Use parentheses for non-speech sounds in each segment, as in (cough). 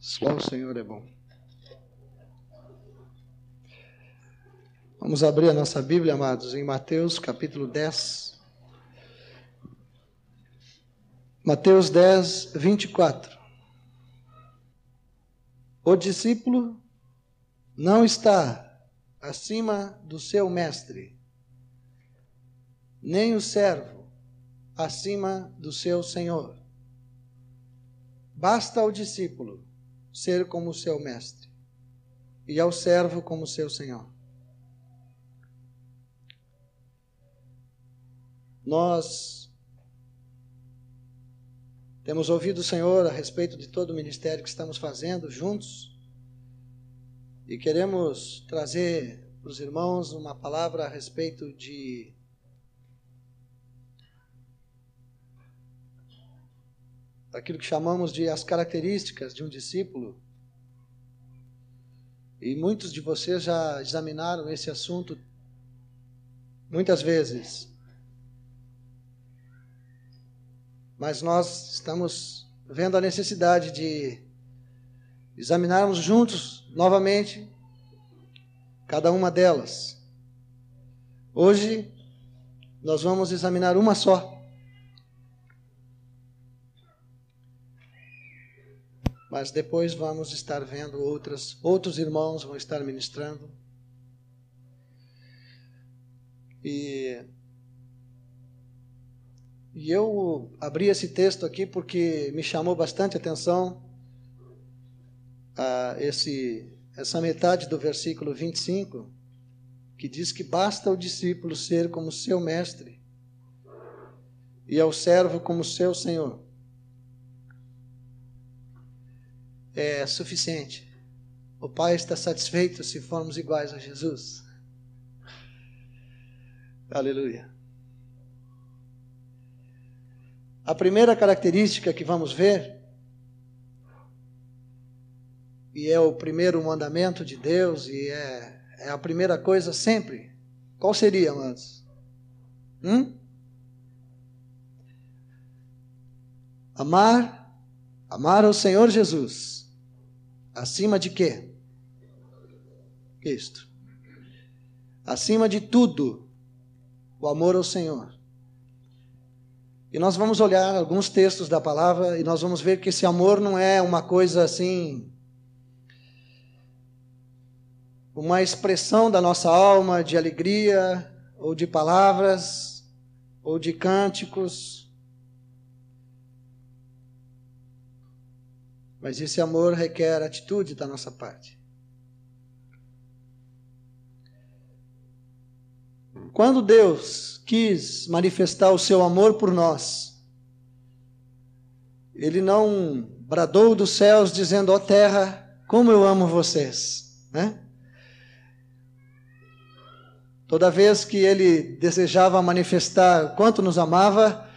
Só o Senhor é bom. Vamos abrir a nossa Bíblia, amados, em Mateus capítulo 10. Mateus 10, 24. O discípulo não está acima do seu mestre, nem o servo acima do seu senhor. Basta ao discípulo ser como seu mestre, e ao servo como seu senhor. Nós temos ouvido o Senhor a respeito de todo o ministério que estamos fazendo juntos e queremos trazer para os irmãos uma palavra a respeito de aquilo que chamamos de as características de um discípulo. E muitos de vocês já examinaram esse assunto muitas vezes. Mas nós estamos vendo a necessidade de examinarmos juntos novamente cada uma delas. Hoje nós vamos examinar uma só. Mas depois vamos estar vendo outras, outros irmãos vão estar ministrando. E e eu abri esse texto aqui porque me chamou bastante atenção a esse, essa metade do versículo 25, que diz que basta o discípulo ser como seu mestre e ao servo como seu senhor. É suficiente. O Pai está satisfeito se formos iguais a Jesus. Aleluia. A primeira característica que vamos ver, e é o primeiro mandamento de Deus, e é, é a primeira coisa sempre. Qual seria, amados? Hum? Amar, amar ao Senhor Jesus, acima de quê? Isto. Acima de tudo, o amor ao Senhor. E nós vamos olhar alguns textos da palavra e nós vamos ver que esse amor não é uma coisa assim, uma expressão da nossa alma de alegria, ou de palavras, ou de cânticos. Mas esse amor requer atitude da nossa parte. Quando Deus quis manifestar o seu amor por nós. Ele não bradou dos céus dizendo: Ó oh, terra, como eu amo vocês. Né? Toda vez que ele desejava manifestar quanto nos amava,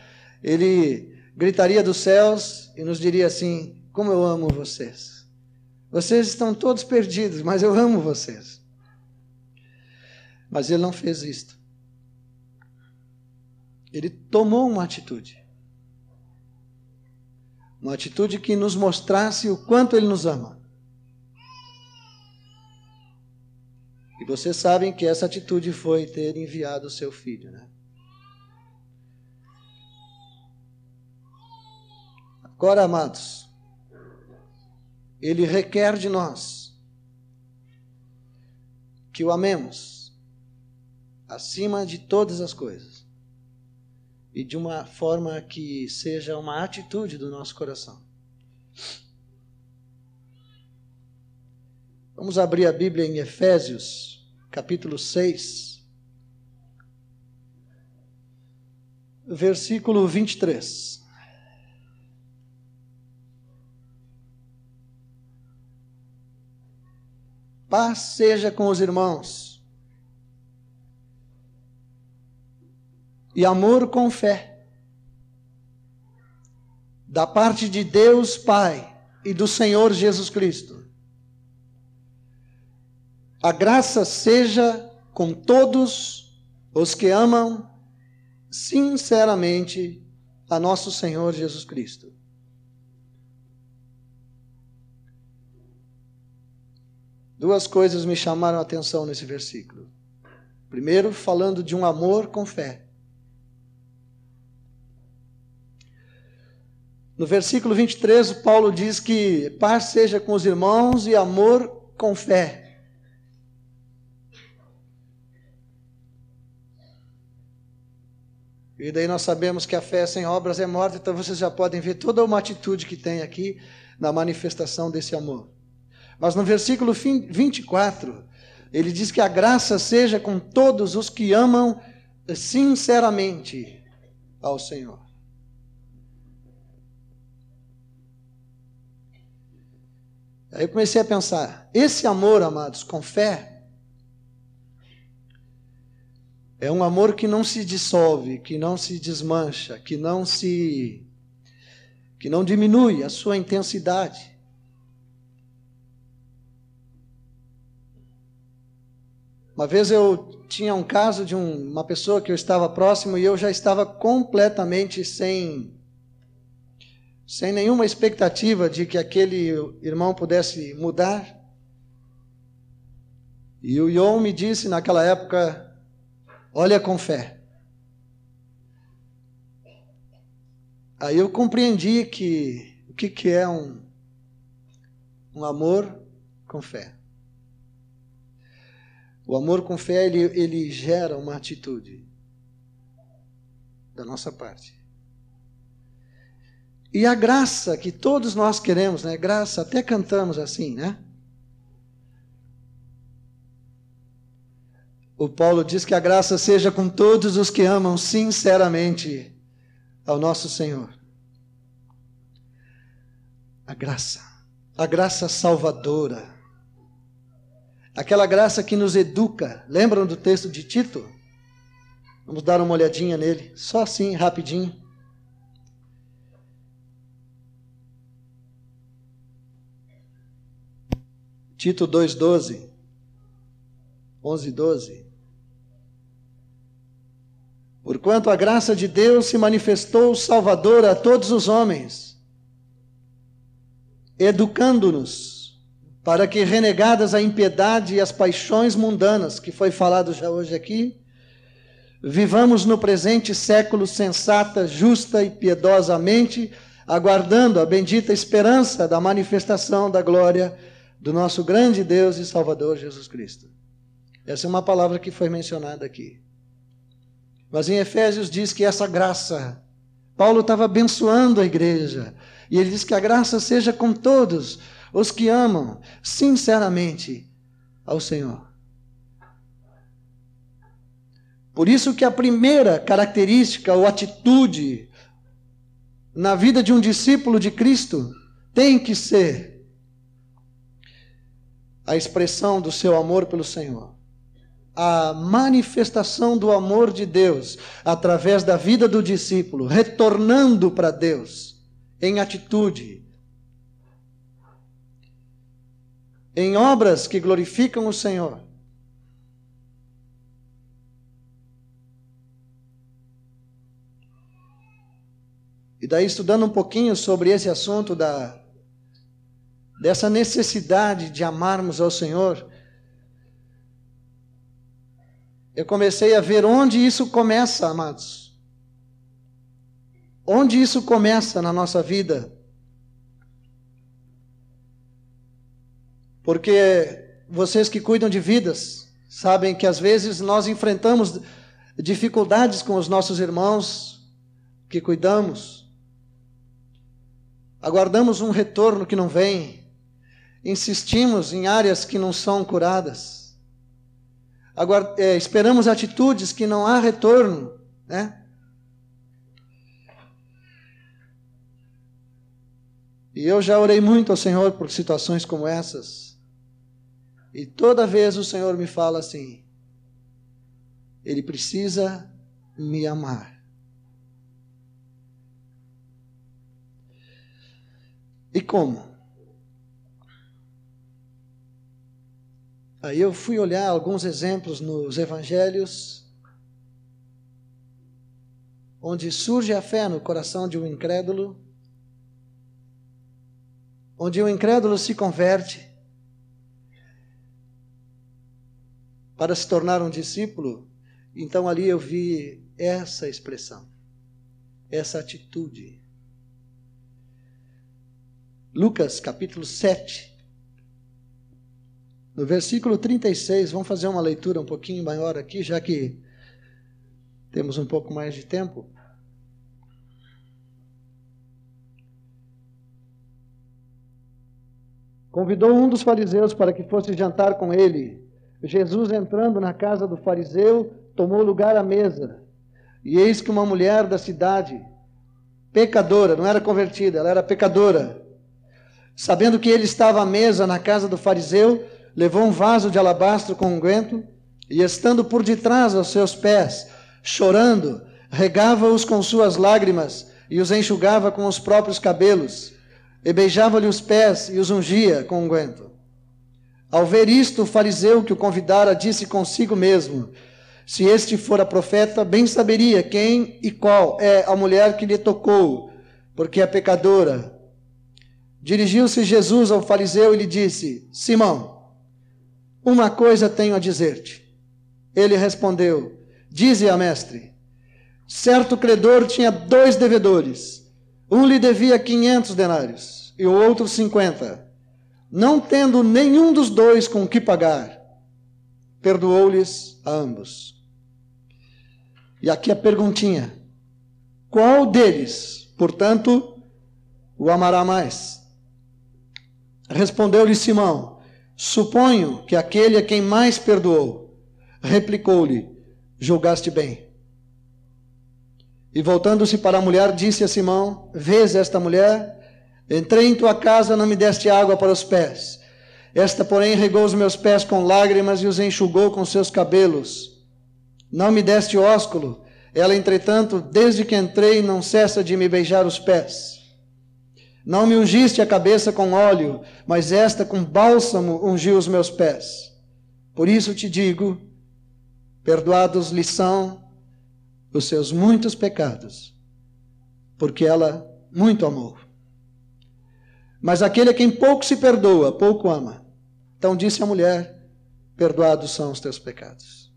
ele gritaria dos céus e nos diria assim: Como eu amo vocês. Vocês estão todos perdidos, mas eu amo vocês. Mas ele não fez isto. Ele tomou uma atitude. Uma atitude que nos mostrasse o quanto ele nos ama. E vocês sabem que essa atitude foi ter enviado o seu filho, né? Agora, amados, ele requer de nós que o amemos acima de todas as coisas e de uma forma que seja uma atitude do nosso coração. Vamos abrir a Bíblia em Efésios, capítulo 6, versículo 23. Paz seja com os irmãos. e amor com fé. Da parte de Deus Pai e do Senhor Jesus Cristo. A graça seja com todos os que amam sinceramente a nosso Senhor Jesus Cristo. Duas coisas me chamaram a atenção nesse versículo. Primeiro, falando de um amor com fé. No versículo 23, Paulo diz que paz seja com os irmãos e amor com fé. E daí nós sabemos que a fé sem obras é morta, então vocês já podem ver toda uma atitude que tem aqui na manifestação desse amor. Mas no versículo 24, ele diz que a graça seja com todos os que amam sinceramente ao Senhor. Aí eu comecei a pensar: esse amor, amados, com fé, é um amor que não se dissolve, que não se desmancha, que não se. que não diminui a sua intensidade. Uma vez eu tinha um caso de um, uma pessoa que eu estava próximo e eu já estava completamente sem sem nenhuma expectativa de que aquele irmão pudesse mudar. E o Yon me disse naquela época: olha com fé. Aí eu compreendi que o que, que é um, um amor com fé. O amor com fé ele, ele gera uma atitude da nossa parte. E a graça que todos nós queremos, né? Graça, até cantamos assim, né? O Paulo diz que a graça seja com todos os que amam sinceramente ao nosso Senhor. A graça, a graça salvadora, aquela graça que nos educa. Lembram do texto de Tito? Vamos dar uma olhadinha nele, só assim, rapidinho. Tito 2,12. 11, 12. Porquanto a graça de Deus se manifestou salvadora a todos os homens, educando-nos para que, renegadas a impiedade e as paixões mundanas, que foi falado já hoje aqui, vivamos no presente século sensata, justa e piedosamente, aguardando a bendita esperança da manifestação da glória do nosso grande Deus e Salvador Jesus Cristo. Essa é uma palavra que foi mencionada aqui. Mas em Efésios diz que essa graça, Paulo estava abençoando a igreja, e ele diz que a graça seja com todos os que amam sinceramente ao Senhor. Por isso que a primeira característica ou atitude na vida de um discípulo de Cristo tem que ser a expressão do seu amor pelo Senhor. A manifestação do amor de Deus através da vida do discípulo, retornando para Deus em atitude, em obras que glorificam o Senhor. E daí, estudando um pouquinho sobre esse assunto da dessa necessidade de amarmos ao Senhor, eu comecei a ver onde isso começa, amados. Onde isso começa na nossa vida. Porque vocês que cuidam de vidas sabem que às vezes nós enfrentamos dificuldades com os nossos irmãos que cuidamos. Aguardamos um retorno que não vem insistimos em áreas que não são curadas. Agora, é, esperamos atitudes que não há retorno, né? E eu já orei muito ao Senhor por situações como essas. E toda vez o Senhor me fala assim: Ele precisa me amar. E como? Aí eu fui olhar alguns exemplos nos evangelhos, onde surge a fé no coração de um incrédulo, onde o incrédulo se converte, para se tornar um discípulo, então ali eu vi essa expressão, essa atitude. Lucas capítulo 7, no versículo 36, vamos fazer uma leitura um pouquinho maior aqui, já que temos um pouco mais de tempo. Convidou um dos fariseus para que fosse jantar com ele. Jesus, entrando na casa do fariseu, tomou lugar à mesa. E eis que uma mulher da cidade, pecadora, não era convertida, ela era pecadora, sabendo que ele estava à mesa na casa do fariseu, levou um vaso de alabastro com unguento e, estando por detrás aos seus pés, chorando, regava-os com suas lágrimas e os enxugava com os próprios cabelos, e beijava-lhe os pés e os ungia com unguento. Ao ver isto, o fariseu que o convidara disse consigo mesmo: Se este fora profeta, bem saberia quem e qual é a mulher que lhe tocou, porque é pecadora. Dirigiu-se Jesus ao fariseu e lhe disse: Simão, uma coisa tenho a dizer-te. Ele respondeu: Dize a mestre. Certo credor tinha dois devedores. Um lhe devia quinhentos denários e o outro cinquenta. Não tendo nenhum dos dois com que pagar, perdoou-lhes a ambos. E aqui a perguntinha: qual deles, portanto, o amará mais? Respondeu-lhe Simão: Suponho que aquele a quem mais perdoou replicou-lhe: Julgaste bem. E voltando-se para a mulher, disse a Simão: Vês esta mulher? Entrei em tua casa, não me deste água para os pés. Esta, porém, regou os meus pés com lágrimas e os enxugou com seus cabelos. Não me deste ósculo. Ela, entretanto, desde que entrei, não cessa de me beijar os pés. Não me ungiste a cabeça com óleo, mas esta com bálsamo ungiu os meus pés. Por isso te digo: perdoados lhe são os seus muitos pecados, porque ela muito amou. Mas aquele a quem pouco se perdoa, pouco ama. Então disse a mulher: Perdoados são os teus pecados.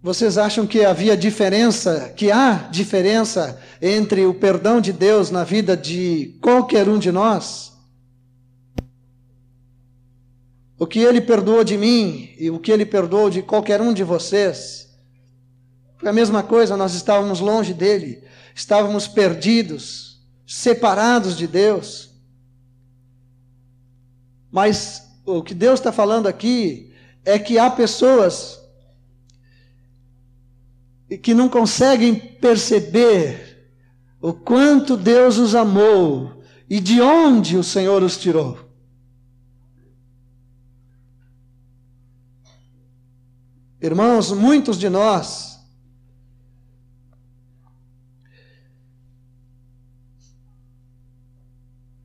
Vocês acham que havia diferença, que há diferença entre o perdão de Deus na vida de qualquer um de nós? O que ele perdoou de mim e o que ele perdoou de qualquer um de vocês foi a mesma coisa, nós estávamos longe dele, estávamos perdidos, separados de Deus. Mas o que Deus está falando aqui é que há pessoas que não conseguem perceber o quanto Deus os amou e de onde o Senhor os tirou. Irmãos, muitos de nós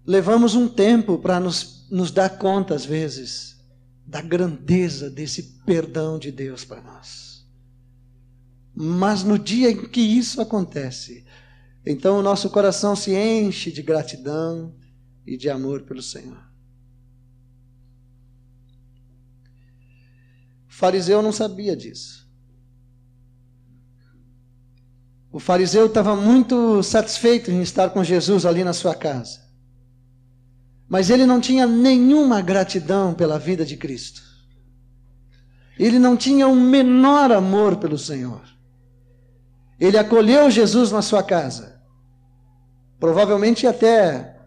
levamos um tempo para nos, nos dar conta, às vezes, da grandeza desse perdão de Deus para nós. Mas no dia em que isso acontece, então o nosso coração se enche de gratidão e de amor pelo Senhor. O fariseu não sabia disso. O fariseu estava muito satisfeito em estar com Jesus ali na sua casa. Mas ele não tinha nenhuma gratidão pela vida de Cristo. Ele não tinha o um menor amor pelo Senhor. Ele acolheu Jesus na sua casa. Provavelmente até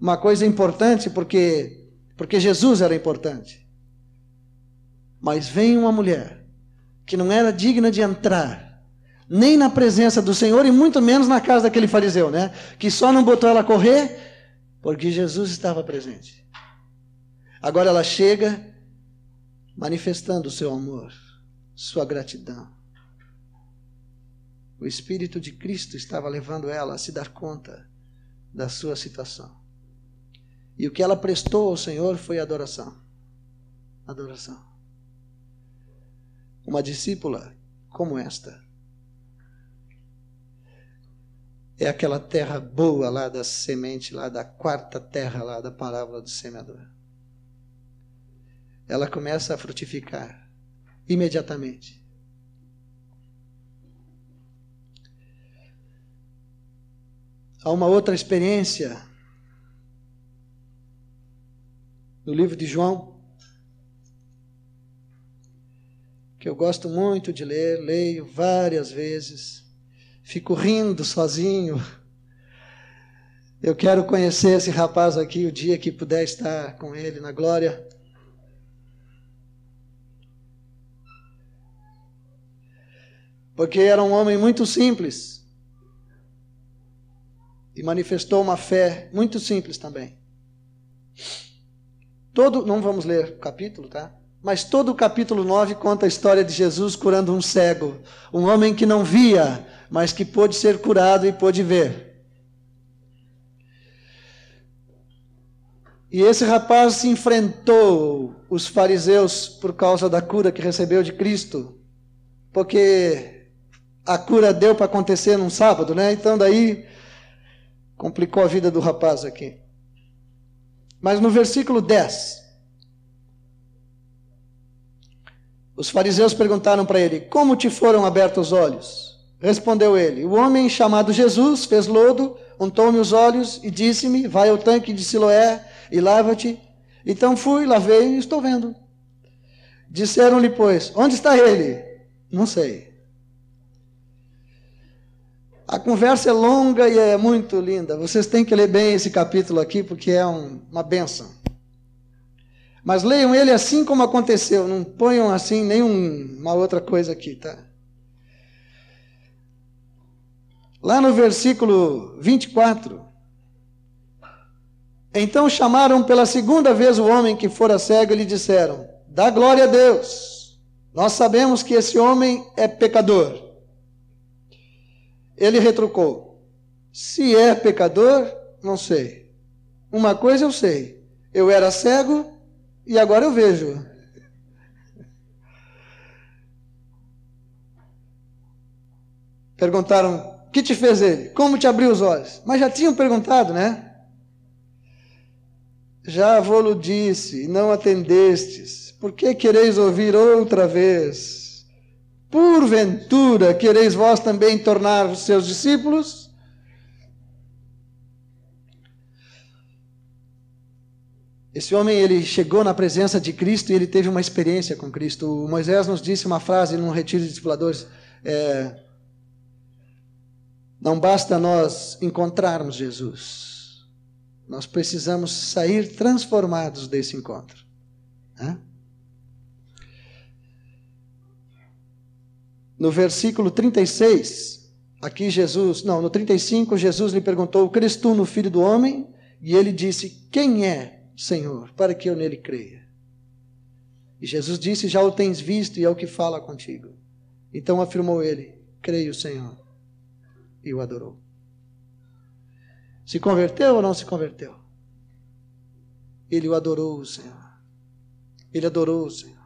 uma coisa importante, porque, porque Jesus era importante. Mas vem uma mulher que não era digna de entrar, nem na presença do Senhor e muito menos na casa daquele fariseu, né? Que só não botou ela a correr porque Jesus estava presente. Agora ela chega manifestando o seu amor, sua gratidão. O Espírito de Cristo estava levando ela a se dar conta da sua situação. E o que ela prestou ao Senhor foi adoração. Adoração. Uma discípula como esta é aquela terra boa lá da semente, lá da quarta terra lá da parábola do semeador. ela começa a frutificar imediatamente. Há uma outra experiência no livro de João, que eu gosto muito de ler, leio várias vezes, fico rindo sozinho. Eu quero conhecer esse rapaz aqui o dia que puder estar com ele na glória. Porque era um homem muito simples e manifestou uma fé muito simples também. Todo, não vamos ler o capítulo, tá? Mas todo o capítulo 9 conta a história de Jesus curando um cego, um homem que não via, mas que pôde ser curado e pôde ver. E esse rapaz se enfrentou os fariseus por causa da cura que recebeu de Cristo, porque a cura deu para acontecer num sábado, né? Então daí complicou a vida do rapaz aqui. Mas no versículo 10, os fariseus perguntaram para ele: Como te foram abertos os olhos? Respondeu ele: O homem chamado Jesus fez lodo, untou-me os olhos e disse-me: Vai ao tanque de Siloé e lava-te. Então fui, lavei e estou vendo. Disseram-lhe, pois: Onde está ele? Não sei. A conversa é longa e é muito linda. Vocês têm que ler bem esse capítulo aqui, porque é um, uma benção. Mas leiam ele assim como aconteceu, não ponham assim nenhuma outra coisa aqui, tá? Lá no versículo 24. Então chamaram pela segunda vez o homem que fora cego e lhe disseram: Dá glória a Deus. Nós sabemos que esse homem é pecador. Ele retrucou: Se é pecador, não sei. Uma coisa eu sei: eu era cego e agora eu vejo. Perguntaram: que te fez ele? Como te abriu os olhos? Mas já tinham perguntado, né? Já vou-lo disse, não atendestes. Por que quereis ouvir outra vez? Porventura, quereis vós também tornar os seus discípulos? Esse homem, ele chegou na presença de Cristo e ele teve uma experiência com Cristo. O Moisés nos disse uma frase num retiro de discipuladores, é, não basta nós encontrarmos Jesus, nós precisamos sair transformados desse encontro. No versículo 36, aqui Jesus, não, no 35, Jesus lhe perguntou: Crês tu no filho do homem? E ele disse: Quem é, Senhor, para que eu nele creia? E Jesus disse: Já o tens visto e é o que fala contigo. Então afirmou ele: Creio, Senhor. E o adorou. Se converteu ou não se converteu? Ele o adorou, Senhor. Ele adorou o Senhor.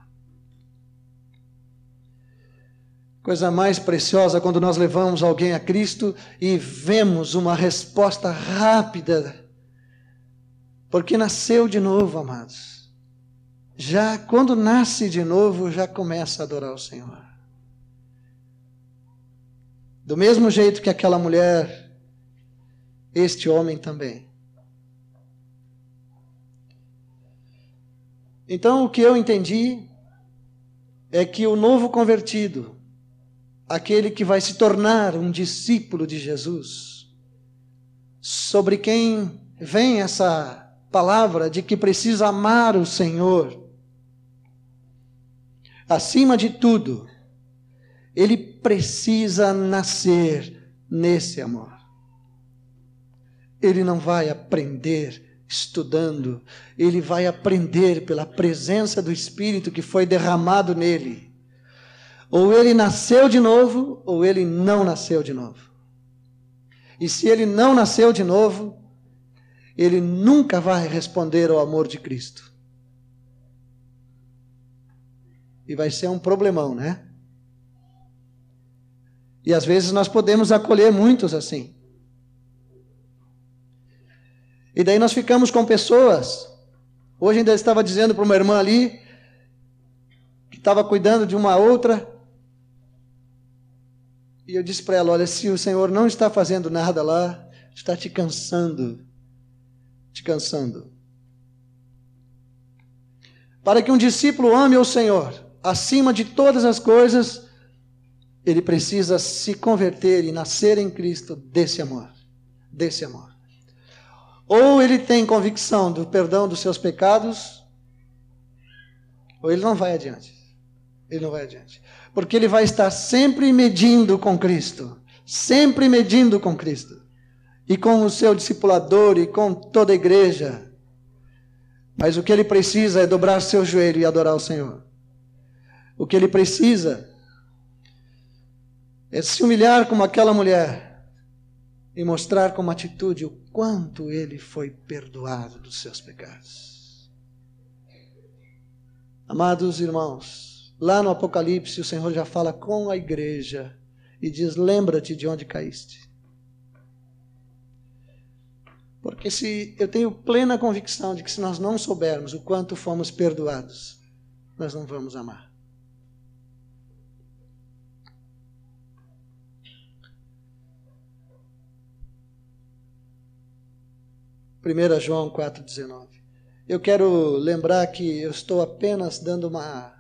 Coisa mais preciosa quando nós levamos alguém a Cristo e vemos uma resposta rápida, porque nasceu de novo, amados. Já quando nasce de novo, já começa a adorar o Senhor. Do mesmo jeito que aquela mulher, este homem também. Então, o que eu entendi é que o novo convertido, aquele que vai se tornar um discípulo de Jesus, sobre quem vem essa palavra de que precisa amar o Senhor. Acima de tudo, ele precisa nascer nesse amor. Ele não vai aprender estudando, ele vai aprender pela presença do Espírito que foi derramado nele. Ou ele nasceu de novo, ou ele não nasceu de novo. E se ele não nasceu de novo, ele nunca vai responder ao amor de Cristo. E vai ser um problemão, né? E às vezes nós podemos acolher muitos assim. E daí nós ficamos com pessoas. Hoje ainda estava dizendo para uma irmã ali estava cuidando de uma outra. E eu disse para ela: Olha, se o Senhor não está fazendo nada lá, está te cansando. Te cansando. Para que um discípulo ame o Senhor acima de todas as coisas, ele precisa se converter e nascer em Cristo desse amor. Desse amor. Ou ele tem convicção do perdão dos seus pecados, ou ele não vai adiante. Ele não vai adiante. Porque ele vai estar sempre medindo com Cristo. Sempre medindo com Cristo. E com o seu discipulador e com toda a igreja. Mas o que ele precisa é dobrar seu joelho e adorar o Senhor. O que ele precisa é se humilhar como aquela mulher e mostrar com uma atitude o quanto ele foi perdoado dos seus pecados. Amados irmãos, lá no Apocalipse o Senhor já fala com a igreja e diz: Lembra-te de onde caíste. Porque se eu tenho plena convicção de que se nós não soubermos o quanto fomos perdoados, nós não vamos amar. 1 João 4,19. Eu quero lembrar que eu estou apenas dando uma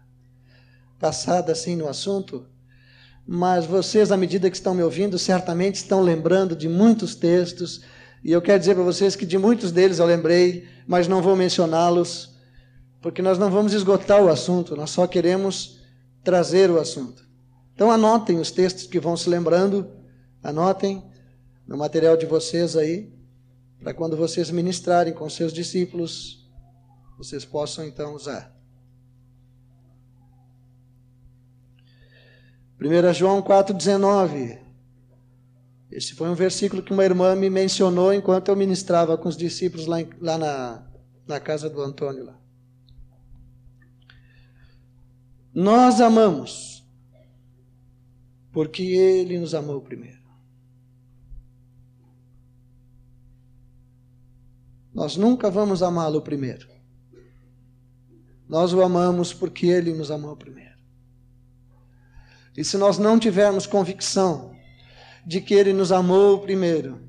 passada assim no assunto, mas vocês, à medida que estão me ouvindo, certamente estão lembrando de muitos textos, e eu quero dizer para vocês que de muitos deles eu lembrei, mas não vou mencioná-los, porque nós não vamos esgotar o assunto, nós só queremos trazer o assunto. Então anotem os textos que vão se lembrando, anotem no material de vocês aí para quando vocês ministrarem com seus discípulos, vocês possam então usar. 1 João 4,19. Esse foi um versículo que uma irmã me mencionou enquanto eu ministrava com os discípulos lá, em, lá na, na casa do Antônio. Lá. Nós amamos, porque Ele nos amou primeiro. Nós nunca vamos amá-lo primeiro. Nós o amamos porque ele nos amou primeiro. E se nós não tivermos convicção de que ele nos amou primeiro,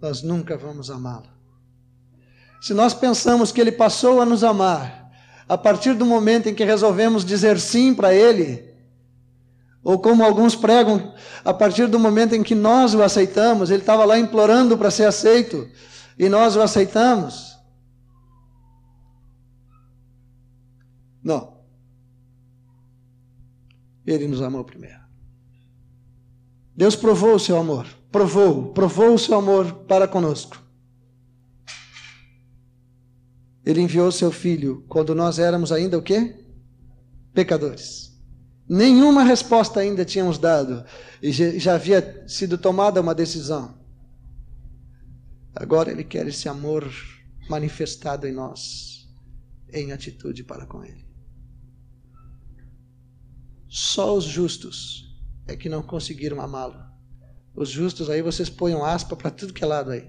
nós nunca vamos amá-lo. Se nós pensamos que ele passou a nos amar a partir do momento em que resolvemos dizer sim para ele, ou como alguns pregam, a partir do momento em que nós o aceitamos, ele estava lá implorando para ser aceito, e nós o aceitamos? Não. Ele nos amou primeiro. Deus provou o seu amor, provou, provou o seu amor para conosco. Ele enviou seu filho quando nós éramos ainda o quê? Pecadores. Nenhuma resposta ainda tínhamos dado e já havia sido tomada uma decisão. Agora Ele quer esse amor manifestado em nós, em atitude para com Ele. Só os justos é que não conseguiram amá-lo. Os justos aí vocês ponham aspa para tudo que é lado aí.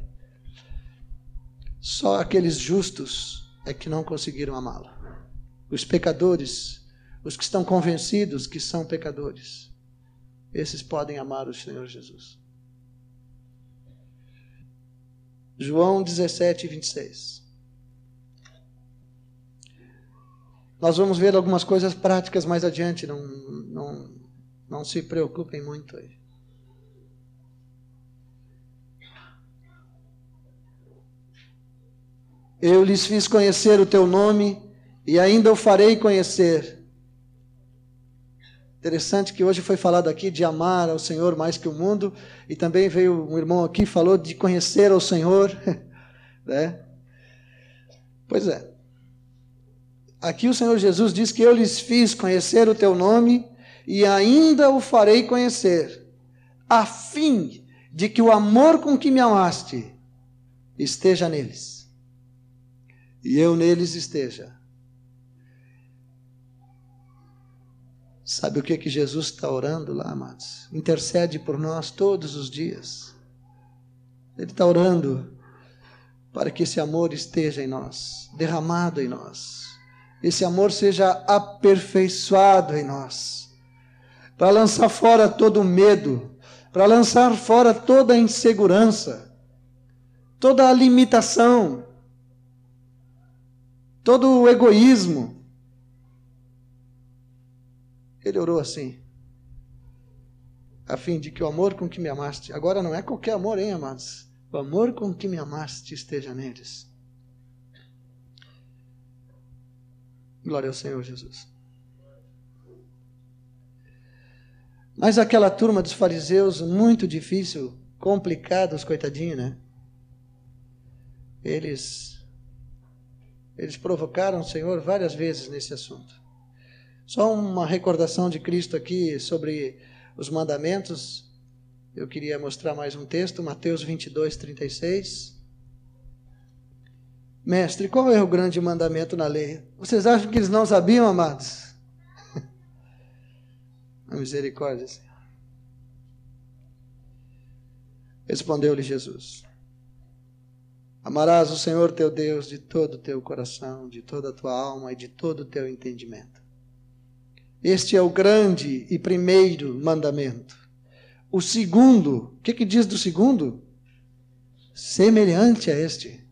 Só aqueles justos é que não conseguiram amá-lo. Os pecadores, os que estão convencidos que são pecadores, esses podem amar o Senhor Jesus. João 17, 26. Nós vamos ver algumas coisas práticas mais adiante, não, não, não se preocupem muito aí. Eu lhes fiz conhecer o teu nome e ainda o farei conhecer Interessante que hoje foi falado aqui de amar ao Senhor mais que o mundo, e também veio um irmão aqui falou de conhecer ao Senhor, (laughs) né? Pois é. Aqui o Senhor Jesus diz que eu lhes fiz conhecer o teu nome e ainda o farei conhecer, a fim de que o amor com que me amaste esteja neles e eu neles esteja. Sabe o que, que Jesus está orando lá, amados? Intercede por nós todos os dias. Ele está orando para que esse amor esteja em nós, derramado em nós. esse amor seja aperfeiçoado em nós, para lançar fora todo o medo, para lançar fora toda a insegurança, toda a limitação, todo o egoísmo. Ele orou assim, a fim de que o amor com que me amaste, agora não é qualquer amor, hein, amados? O amor com que me amaste esteja neles. Glória ao Senhor Jesus. Mas aquela turma dos fariseus, muito difícil, complicados, coitadinho, né? Eles, eles provocaram o Senhor várias vezes nesse assunto. Só uma recordação de Cristo aqui sobre os mandamentos. Eu queria mostrar mais um texto, Mateus 22, 36. Mestre, qual é o grande mandamento na lei? Vocês acham que eles não sabiam, amados? (laughs) A misericórdia, Senhor. Respondeu-lhe Jesus: Amarás o Senhor teu Deus de todo o teu coração, de toda a tua alma e de todo o teu entendimento. Este é o grande e primeiro mandamento. O segundo, o que, que diz do segundo? Semelhante a este.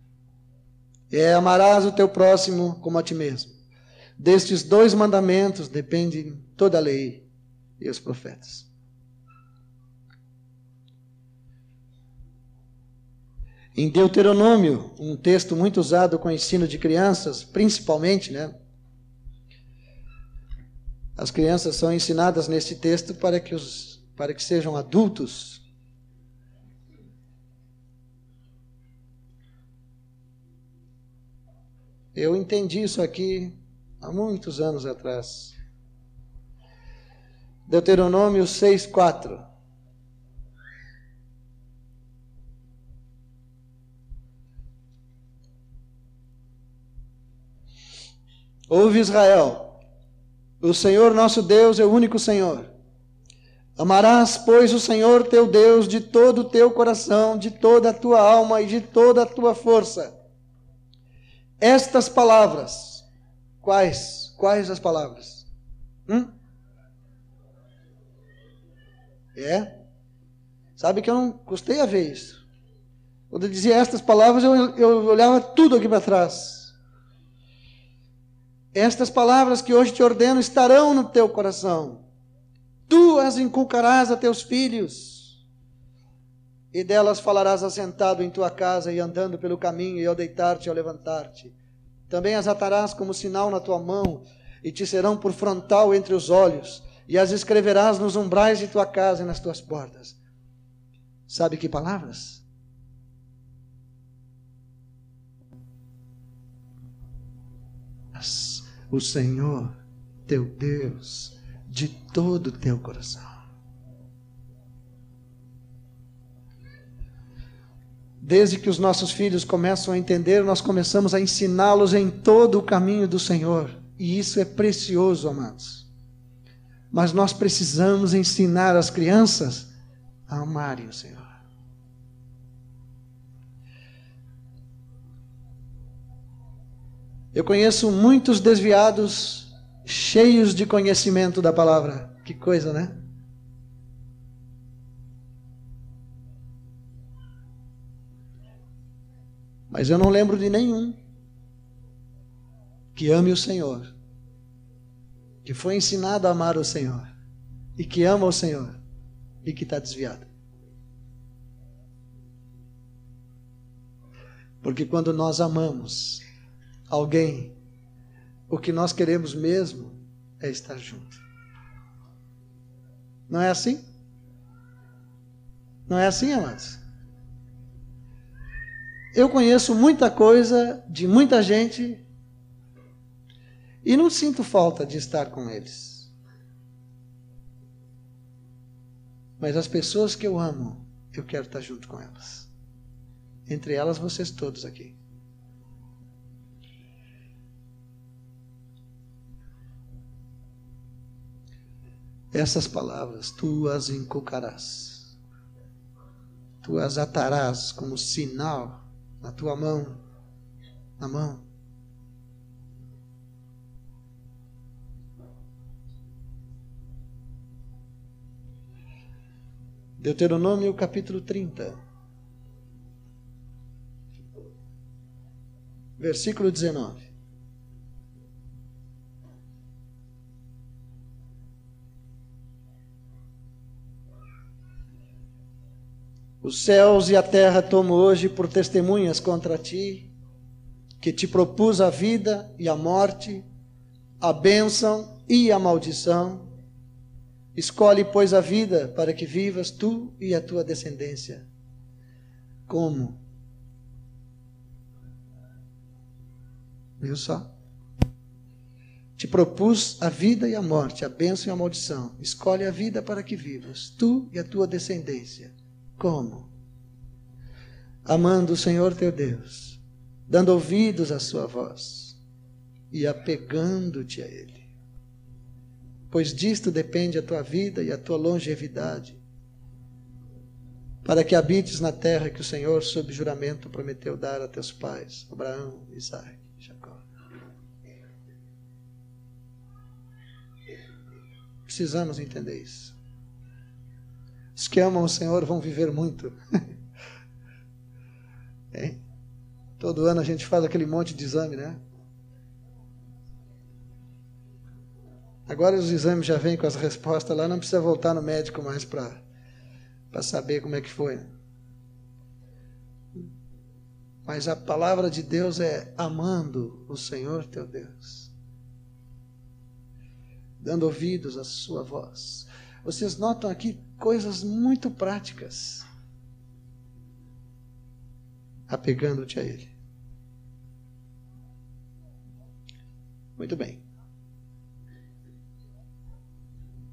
É amarás o teu próximo como a ti mesmo. Destes dois mandamentos depende toda a lei e os profetas. Em Deuteronômio, um texto muito usado com ensino de crianças, principalmente, né? As crianças são ensinadas nesse texto para que, os, para que sejam adultos. Eu entendi isso aqui há muitos anos atrás. Deuteronômio 6,4. Ouve Israel, o Senhor nosso Deus é o único Senhor. Amarás, pois, o Senhor teu Deus de todo o teu coração, de toda a tua alma e de toda a tua força. Estas palavras, quais? Quais as palavras? Hum? É? Sabe que eu não custei a ver isso. Quando eu dizia estas palavras, eu, eu olhava tudo aqui para trás. Estas palavras que hoje te ordeno estarão no teu coração. Tu as inculcarás a teus filhos, e delas falarás assentado em tua casa e andando pelo caminho, e ao deitar-te e ao levantar-te. Também as atarás como sinal na tua mão, e te serão por frontal entre os olhos e as escreverás nos umbrais de tua casa e nas tuas portas. Sabe que palavras? Mas o Senhor, teu Deus, de todo o teu coração. Desde que os nossos filhos começam a entender, nós começamos a ensiná-los em todo o caminho do Senhor. E isso é precioso, amados. Mas nós precisamos ensinar as crianças a amarem o Senhor. Eu conheço muitos desviados cheios de conhecimento da palavra. Que coisa, né? Mas eu não lembro de nenhum que ame o Senhor que foi ensinado a amar o Senhor e que ama o Senhor e que está desviado. Porque quando nós amamos alguém, o que nós queremos mesmo é estar junto. Não é assim? Não é assim, amados? Eu conheço muita coisa de muita gente e não sinto falta de estar com eles. Mas as pessoas que eu amo, eu quero estar junto com elas. Entre elas, vocês todos aqui. essas palavras, tu as encocarás, tu as atarás como sinal na tua mão, na mão. Deuteronômio capítulo 30, versículo 19. Os céus e a terra tomo hoje por testemunhas contra ti, que te propus a vida e a morte, a bênção e a maldição. Escolhe, pois, a vida para que vivas tu e a tua descendência. Como? Viu só? Te propus a vida e a morte, a bênção e a maldição. Escolhe a vida para que vivas, tu e a tua descendência. Como? Amando o Senhor teu Deus, dando ouvidos à sua voz e apegando-te a Ele. Pois disto depende a tua vida e a tua longevidade, para que habites na terra que o Senhor, sob juramento, prometeu dar a teus pais, Abraão, Isaac e Jacó. Precisamos entender isso. Os que amam o Senhor vão viver muito. (laughs) Todo ano a gente faz aquele monte de exame, né? Agora os exames já vêm com as respostas lá, não precisa voltar no médico mais para saber como é que foi. Mas a palavra de Deus é amando o Senhor teu Deus, dando ouvidos à sua voz. Vocês notam aqui coisas muito práticas. Apegando-te a Ele. Muito bem.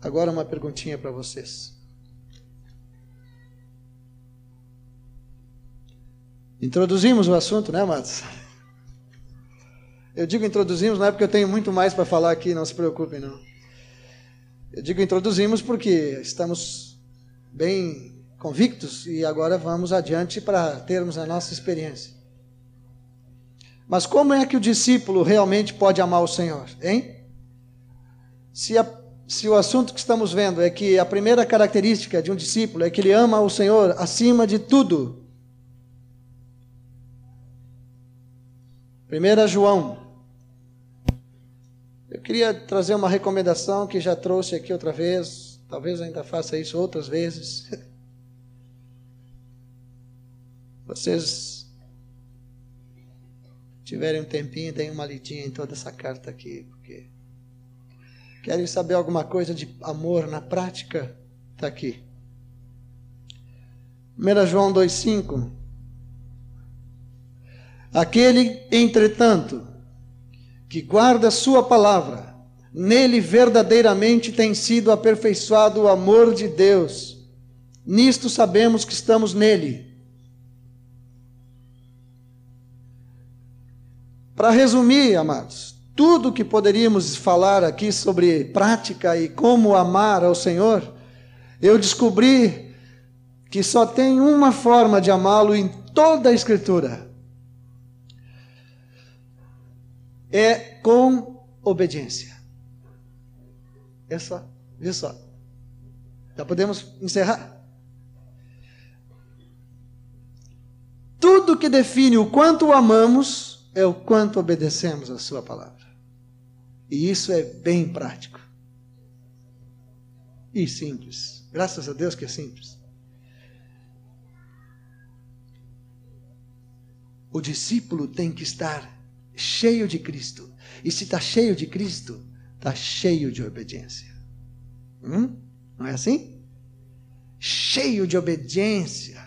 Agora uma perguntinha para vocês. Introduzimos o assunto, né, Matos? Eu digo introduzimos, não é porque eu tenho muito mais para falar aqui, não se preocupem, não. Eu digo introduzimos porque estamos bem convictos e agora vamos adiante para termos a nossa experiência. Mas como é que o discípulo realmente pode amar o Senhor, hein? Se, a, se o assunto que estamos vendo é que a primeira característica de um discípulo é que ele ama o Senhor acima de tudo. 1 João eu queria trazer uma recomendação que já trouxe aqui outra vez, talvez ainda faça isso outras vezes. (laughs) Vocês tiverem um tempinho, deem uma lidinha em toda essa carta aqui, porque querem saber alguma coisa de amor na prática? Está aqui. 1 João 2,5 Aquele, entretanto, que guarda Sua palavra, nele verdadeiramente tem sido aperfeiçoado o amor de Deus. Nisto sabemos que estamos nele. Para resumir, amados, tudo que poderíamos falar aqui sobre prática e como amar ao Senhor, eu descobri que só tem uma forma de amá-lo em toda a Escritura é com obediência. É só, vê só. Já podemos encerrar? Tudo que define o quanto o amamos é o quanto obedecemos a Sua palavra. E isso é bem prático. E simples. Graças a Deus que é simples. O discípulo tem que estar cheio de Cristo. E se está cheio de Cristo, está cheio de obediência. Hum? Não é assim? Cheio de obediência.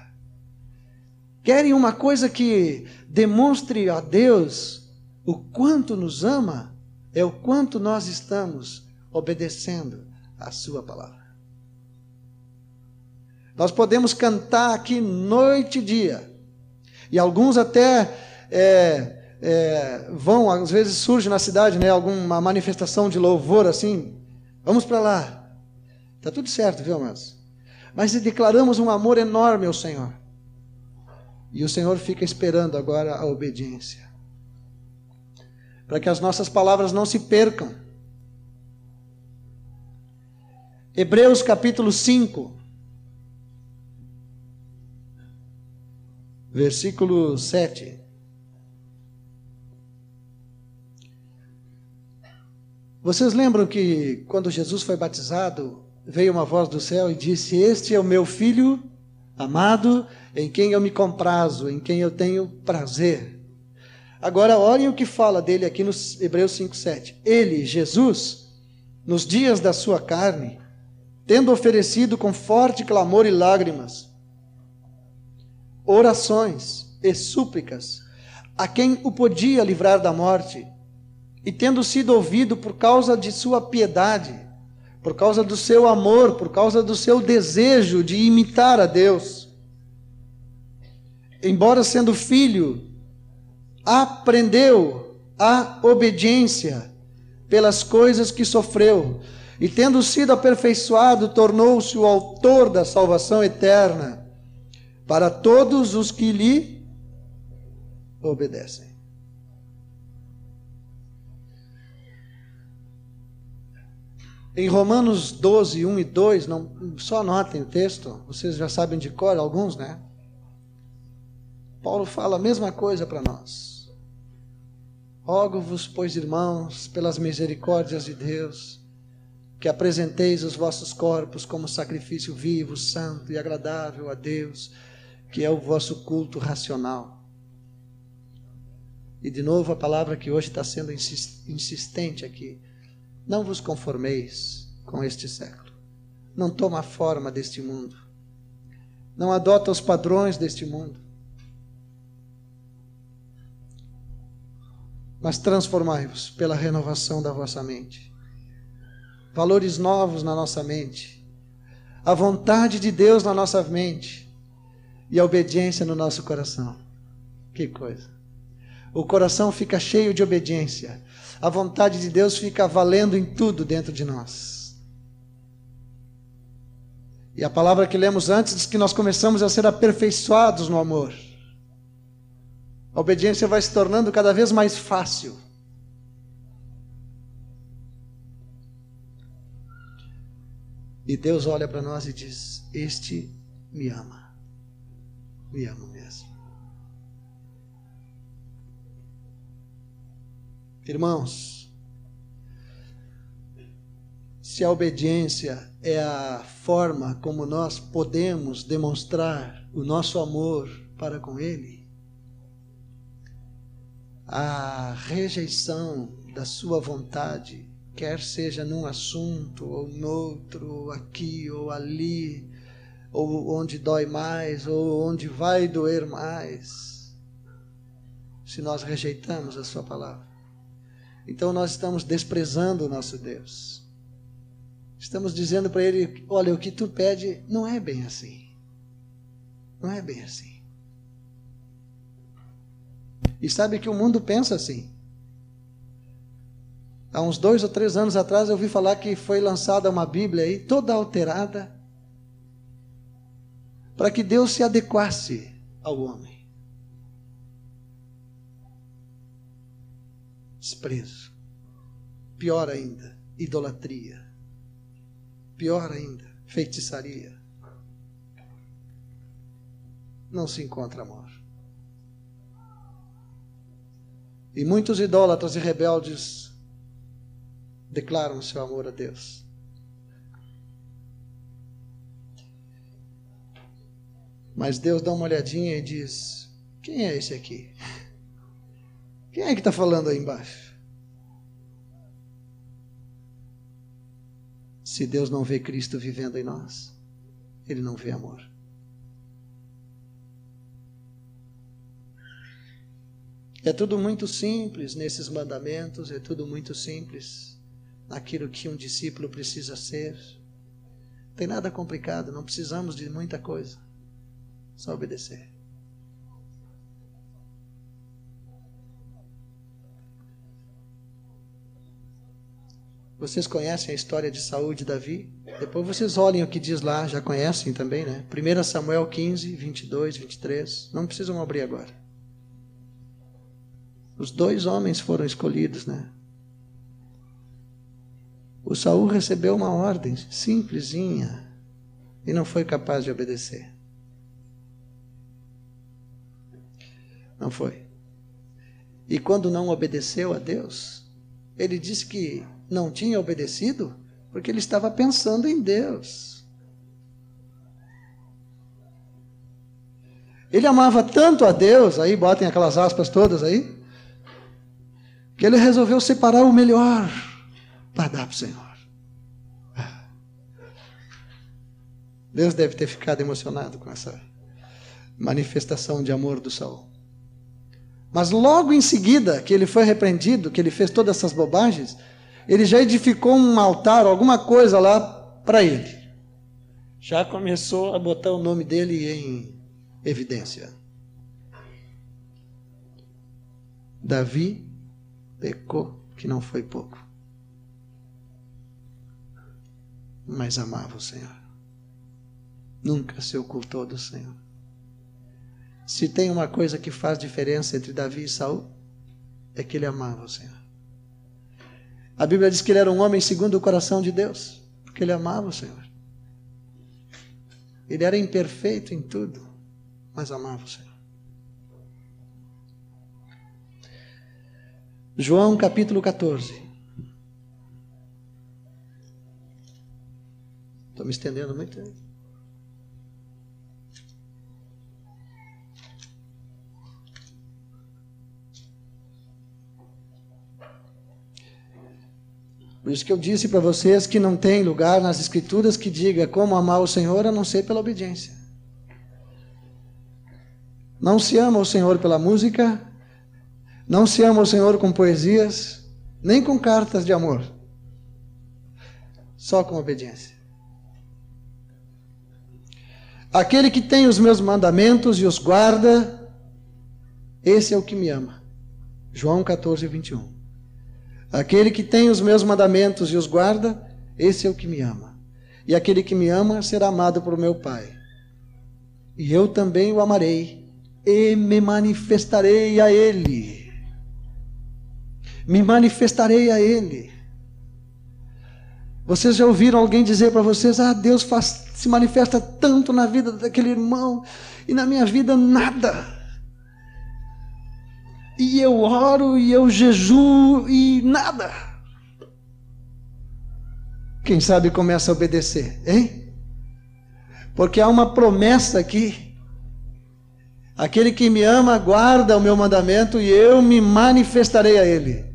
Querem uma coisa que demonstre a Deus o quanto nos ama? É o quanto nós estamos obedecendo a Sua palavra. Nós podemos cantar aqui noite e dia, e alguns até é, é, vão, às vezes surge na cidade, né, alguma manifestação de louvor assim, vamos para lá. Tá tudo certo, viu, amados? Mas declaramos um amor enorme ao Senhor. E o Senhor fica esperando agora a obediência. Para que as nossas palavras não se percam. Hebreus capítulo 5. versículo 7. Vocês lembram que quando Jesus foi batizado, veio uma voz do céu e disse: Este é o meu filho amado, em quem eu me comprazo, em quem eu tenho prazer. Agora, olhem o que fala dele aqui no Hebreus 5,7. Ele, Jesus, nos dias da sua carne, tendo oferecido com forte clamor e lágrimas, orações e súplicas, a quem o podia livrar da morte, e tendo sido ouvido por causa de sua piedade, por causa do seu amor, por causa do seu desejo de imitar a Deus, embora sendo filho, aprendeu a obediência pelas coisas que sofreu, e tendo sido aperfeiçoado, tornou-se o autor da salvação eterna para todos os que lhe obedecem. Em Romanos 12, 1 e 2, não, só anotem o texto, vocês já sabem de cor alguns, né? Paulo fala a mesma coisa para nós. Rogo-vos, pois, irmãos, pelas misericórdias de Deus, que apresenteis os vossos corpos como sacrifício vivo, santo e agradável a Deus, que é o vosso culto racional. E de novo a palavra que hoje está sendo insistente aqui. Não vos conformeis com este século. Não toma a forma deste mundo. Não adota os padrões deste mundo. Mas transformai-vos pela renovação da vossa mente. Valores novos na nossa mente. A vontade de Deus na nossa mente. E a obediência no nosso coração. Que coisa. O coração fica cheio de obediência a vontade de Deus fica valendo em tudo dentro de nós. E a palavra que lemos antes diz que nós começamos a ser aperfeiçoados no amor. A obediência vai se tornando cada vez mais fácil. E Deus olha para nós e diz: Este me ama. Me ama mesmo. Irmãos, se a obediência é a forma como nós podemos demonstrar o nosso amor para com Ele, a rejeição da Sua vontade, quer seja num assunto ou noutro, ou aqui ou ali, ou onde dói mais, ou onde vai doer mais, se nós rejeitamos a Sua palavra então nós estamos desprezando o nosso Deus. Estamos dizendo para ele: olha, o que tu pede não é bem assim. Não é bem assim. E sabe que o mundo pensa assim. Há uns dois ou três anos atrás eu ouvi falar que foi lançada uma Bíblia aí, toda alterada, para que Deus se adequasse ao homem. Desprezo. Pior ainda, idolatria. Pior ainda, feitiçaria. Não se encontra amor. E muitos idólatras e rebeldes declaram seu amor a Deus. Mas Deus dá uma olhadinha e diz: Quem é esse aqui? Quem é que está falando aí embaixo? Se Deus não vê Cristo vivendo em nós, Ele não vê amor. É tudo muito simples nesses mandamentos, é tudo muito simples naquilo que um discípulo precisa ser. Não tem nada complicado, não precisamos de muita coisa, só obedecer. Vocês conhecem a história de Saúl e de Davi? Depois vocês olhem o que diz lá, já conhecem também, né? 1 Samuel 15, 22, 23. Não precisam abrir agora. Os dois homens foram escolhidos, né? O Saul recebeu uma ordem simplesinha e não foi capaz de obedecer. Não foi. E quando não obedeceu a Deus, ele disse que não tinha obedecido porque ele estava pensando em Deus. Ele amava tanto a Deus, aí botem aquelas aspas todas aí, que ele resolveu separar o melhor para dar para o Senhor. Deus deve ter ficado emocionado com essa manifestação de amor do Saul. Mas logo em seguida que ele foi repreendido, que ele fez todas essas bobagens, ele já edificou um altar, alguma coisa lá para ele. Já começou a botar o nome dele em evidência. Davi pecou, que não foi pouco, mas amava o Senhor. Nunca se ocultou do Senhor. Se tem uma coisa que faz diferença entre Davi e Saul, é que ele amava o Senhor. A Bíblia diz que ele era um homem segundo o coração de Deus, porque ele amava o Senhor. Ele era imperfeito em tudo, mas amava o Senhor. João capítulo 14. Estou me estendendo muito. Por isso que eu disse para vocês que não tem lugar nas Escrituras que diga como amar o Senhor a não ser pela obediência. Não se ama o Senhor pela música, não se ama o Senhor com poesias, nem com cartas de amor. Só com obediência. Aquele que tem os meus mandamentos e os guarda, esse é o que me ama. João 14, 21. Aquele que tem os meus mandamentos e os guarda, esse é o que me ama. E aquele que me ama será amado por meu Pai. E eu também o amarei e me manifestarei a ele. Me manifestarei a ele. Vocês já ouviram alguém dizer para vocês: "Ah, Deus faz, se manifesta tanto na vida daquele irmão e na minha vida nada" e eu oro e eu jejuo e nada. Quem sabe começa a obedecer, hein? Porque há uma promessa aqui. Aquele que me ama guarda o meu mandamento e eu me manifestarei a ele.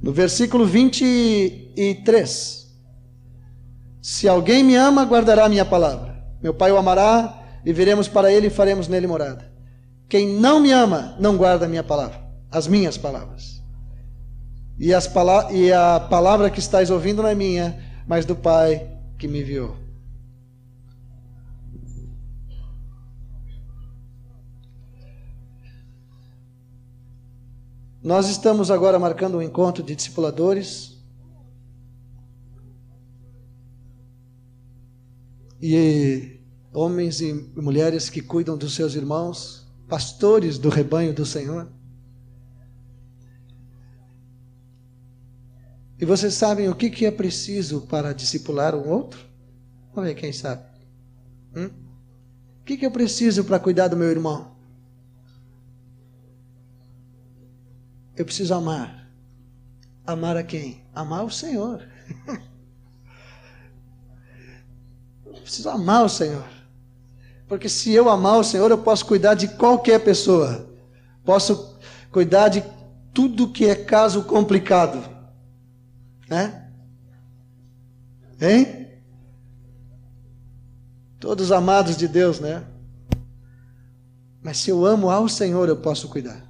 No versículo 23. Se alguém me ama, guardará a minha palavra. Meu Pai o amará viremos para ele e faremos nele morada. Quem não me ama, não guarda a minha palavra, as minhas palavras. E, pala e a palavra que estáis ouvindo não é minha, mas do Pai que me enviou. Nós estamos agora marcando um encontro de discipuladores. E homens e mulheres que cuidam dos seus irmãos, pastores do rebanho do Senhor. E vocês sabem o que, que é preciso para discipular um outro? Vamos ver quem sabe. Hum? O que, que eu preciso para cuidar do meu irmão? Eu preciso amar. Amar a quem? Amar o Senhor. eu (laughs) preciso amar o Senhor. Porque se eu amar o Senhor, eu posso cuidar de qualquer pessoa. Posso cuidar de tudo que é caso complicado. Né? Hein? Todos amados de Deus, né? Mas se eu amo ao Senhor, eu posso cuidar.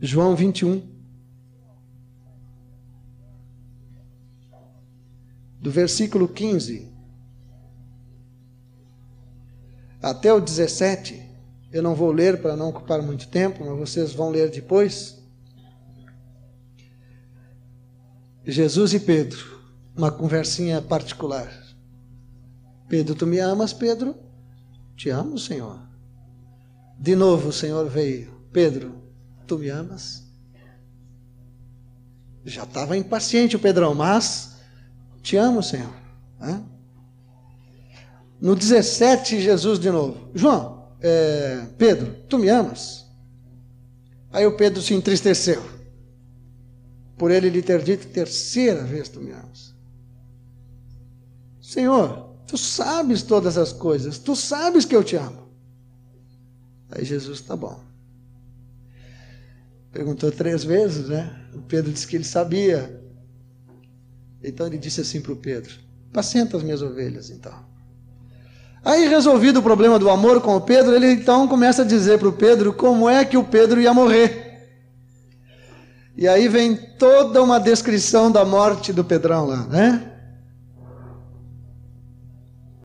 João 21. Do versículo 15 até o 17. Eu não vou ler para não ocupar muito tempo, mas vocês vão ler depois. Jesus e Pedro, uma conversinha particular. Pedro, tu me amas, Pedro? Te amo, Senhor. De novo o Senhor veio. Pedro, tu me amas? Já estava impaciente o Pedrão, mas Te amo, Senhor. No 17, Jesus de novo: João, é, Pedro, tu me amas? Aí o Pedro se entristeceu, por ele lhe ter dito terceira vez: Tu me amas. Senhor, tu sabes todas as coisas, tu sabes que eu te amo. Aí Jesus, tá bom. Perguntou três vezes, né? O Pedro disse que ele sabia. Então ele disse assim para o Pedro: Pacienta as minhas ovelhas, então. Aí, resolvido o problema do amor com o Pedro, ele então começa a dizer para o Pedro como é que o Pedro ia morrer. E aí vem toda uma descrição da morte do Pedrão lá, né?